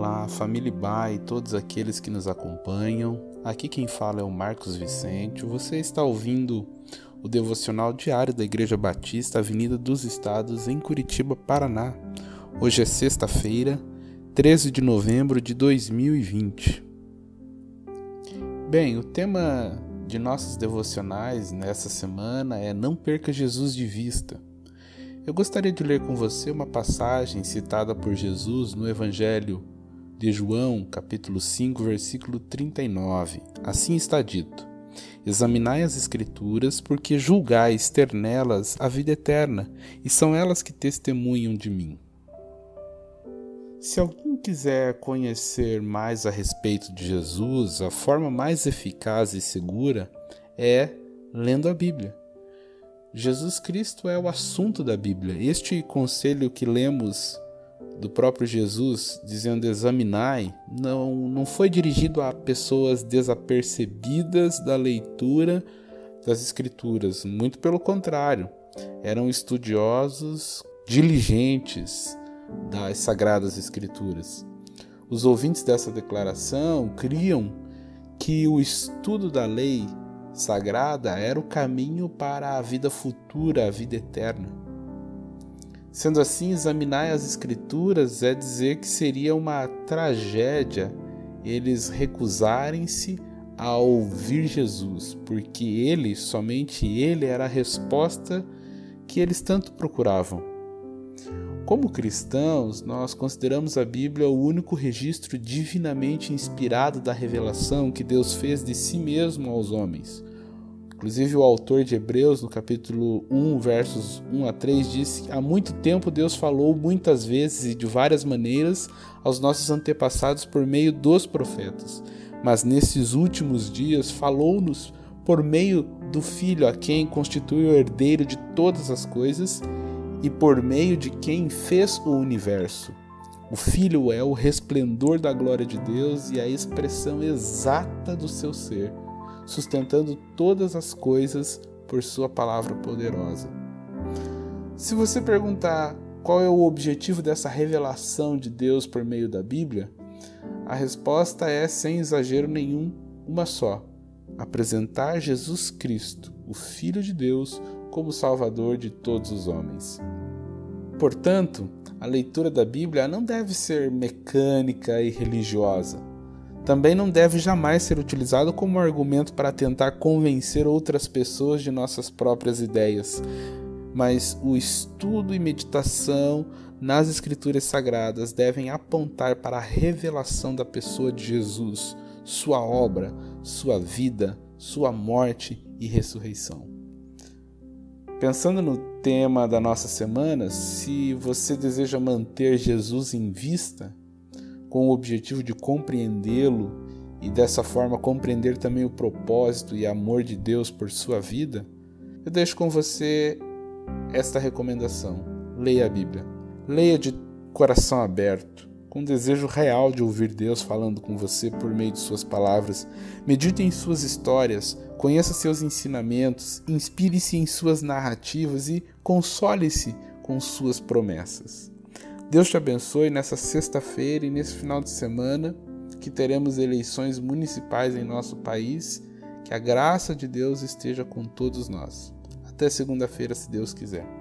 Olá, família Ba e todos aqueles que nos acompanham. Aqui quem fala é o Marcos Vicente. Você está ouvindo o devocional diário da Igreja Batista Avenida dos Estados em Curitiba, Paraná. Hoje é sexta-feira, 13 de novembro de 2020. Bem, o tema de nossos devocionais nessa semana é Não perca Jesus de vista. Eu gostaria de ler com você uma passagem citada por Jesus no Evangelho de João, capítulo 5, versículo 39. Assim está dito: Examinai as Escrituras, porque julgais ter nelas a vida eterna, e são elas que testemunham de mim. Se alguém quiser conhecer mais a respeito de Jesus, a forma mais eficaz e segura é lendo a Bíblia. Jesus Cristo é o assunto da Bíblia. Este conselho que lemos do próprio Jesus, dizendo examinai, não, não foi dirigido a pessoas desapercebidas da leitura das Escrituras. Muito pelo contrário, eram estudiosos diligentes das Sagradas Escrituras. Os ouvintes dessa declaração criam que o estudo da lei sagrada era o caminho para a vida futura, a vida eterna. Sendo assim, examinar as Escrituras é dizer que seria uma tragédia eles recusarem-se a ouvir Jesus, porque ele, somente ele, era a resposta que eles tanto procuravam. Como cristãos, nós consideramos a Bíblia o único registro divinamente inspirado da revelação que Deus fez de si mesmo aos homens. Inclusive, o autor de Hebreus, no capítulo 1, versos 1 a 3, diz que há muito tempo Deus falou muitas vezes e de várias maneiras aos nossos antepassados por meio dos profetas. Mas nesses últimos dias falou-nos por meio do Filho, a quem constitui o herdeiro de todas as coisas e por meio de quem fez o universo. O Filho é o resplendor da glória de Deus e a expressão exata do seu ser sustentando todas as coisas por Sua palavra poderosa. Se você perguntar qual é o objetivo dessa revelação de Deus por meio da Bíblia, a resposta é, sem exagero nenhum, uma só: apresentar Jesus Cristo, o Filho de Deus, como Salvador de todos os homens. Portanto, a leitura da Bíblia não deve ser mecânica e religiosa também não deve jamais ser utilizado como argumento para tentar convencer outras pessoas de nossas próprias ideias, mas o estudo e meditação nas Escrituras Sagradas devem apontar para a revelação da pessoa de Jesus, sua obra, sua vida, sua morte e ressurreição. Pensando no tema da nossa semana, se você deseja manter Jesus em vista, com o objetivo de compreendê-lo e dessa forma compreender também o propósito e amor de Deus por sua vida, eu deixo com você esta recomendação: leia a Bíblia. Leia de coração aberto, com desejo real de ouvir Deus falando com você por meio de suas palavras. Medite em suas histórias, conheça seus ensinamentos, inspire-se em suas narrativas e console-se com suas promessas. Deus te abençoe nessa sexta-feira e nesse final de semana que teremos eleições municipais em nosso país. Que a graça de Deus esteja com todos nós. Até segunda-feira, se Deus quiser.